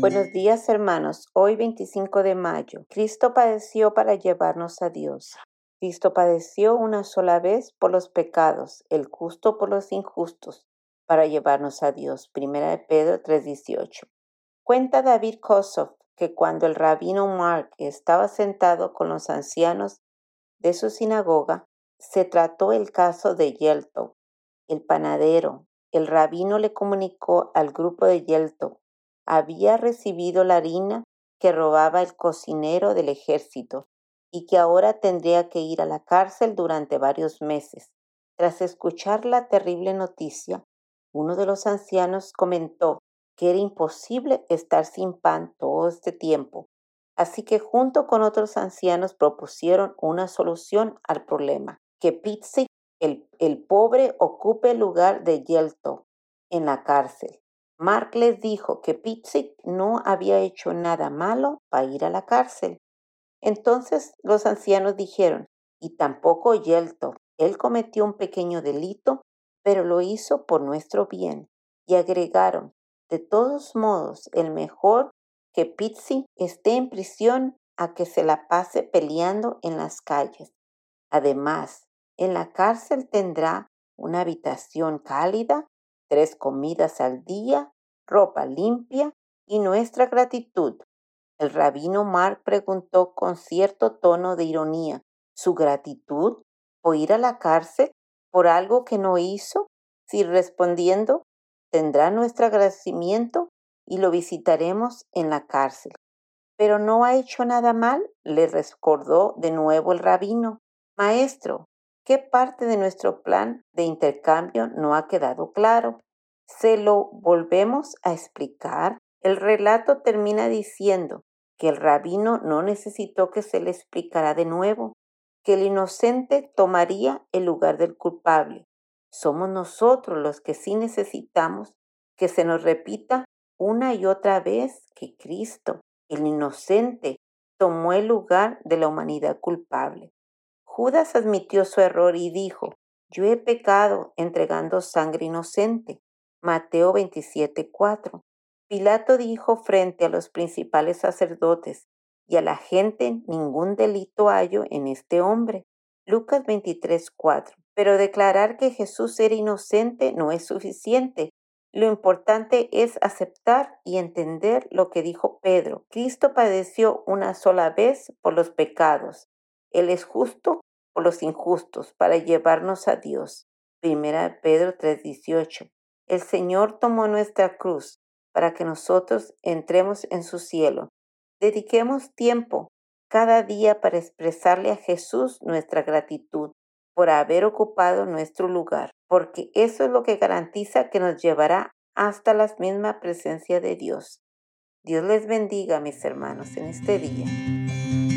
Buenos días hermanos, hoy 25 de mayo, Cristo padeció para llevarnos a Dios. Cristo padeció una sola vez por los pecados, el justo por los injustos, para llevarnos a Dios. Primera de Pedro 3:18. Cuenta David Kosov que cuando el rabino Mark estaba sentado con los ancianos de su sinagoga, se trató el caso de Yelto, el panadero. El rabino le comunicó al grupo de Yelto había recibido la harina que robaba el cocinero del ejército y que ahora tendría que ir a la cárcel durante varios meses. Tras escuchar la terrible noticia, uno de los ancianos comentó que era imposible estar sin pan todo este tiempo, así que junto con otros ancianos propusieron una solución al problema, que Pizzi, el, el pobre, ocupe el lugar de Yelto en la cárcel. Mark les dijo que Pitzik no había hecho nada malo para ir a la cárcel. Entonces los ancianos dijeron, y tampoco Yelto, él cometió un pequeño delito, pero lo hizo por nuestro bien. Y agregaron, de todos modos, el mejor que Pitzik esté en prisión a que se la pase peleando en las calles. Además, en la cárcel tendrá una habitación cálida tres comidas al día, ropa limpia y nuestra gratitud. El rabino Mark preguntó con cierto tono de ironía, ¿su gratitud por ir a la cárcel por algo que no hizo? Si respondiendo, tendrá nuestro agradecimiento y lo visitaremos en la cárcel. Pero no ha hecho nada mal, le recordó de nuevo el rabino. Maestro, ¿Qué parte de nuestro plan de intercambio no ha quedado claro? Se lo volvemos a explicar. El relato termina diciendo que el rabino no necesitó que se le explicara de nuevo, que el inocente tomaría el lugar del culpable. Somos nosotros los que sí necesitamos que se nos repita una y otra vez que Cristo, el inocente, tomó el lugar de la humanidad culpable. Judas admitió su error y dijo, yo he pecado entregando sangre inocente. Mateo 27:4. Pilato dijo frente a los principales sacerdotes y a la gente, ningún delito hallo en este hombre. Lucas 23:4. Pero declarar que Jesús era inocente no es suficiente. Lo importante es aceptar y entender lo que dijo Pedro. Cristo padeció una sola vez por los pecados él es justo por los injustos para llevarnos a Dios. Primera Pedro 3:18. El Señor tomó nuestra cruz para que nosotros entremos en su cielo. Dediquemos tiempo cada día para expresarle a Jesús nuestra gratitud por haber ocupado nuestro lugar, porque eso es lo que garantiza que nos llevará hasta la misma presencia de Dios. Dios les bendiga, mis hermanos, en este día.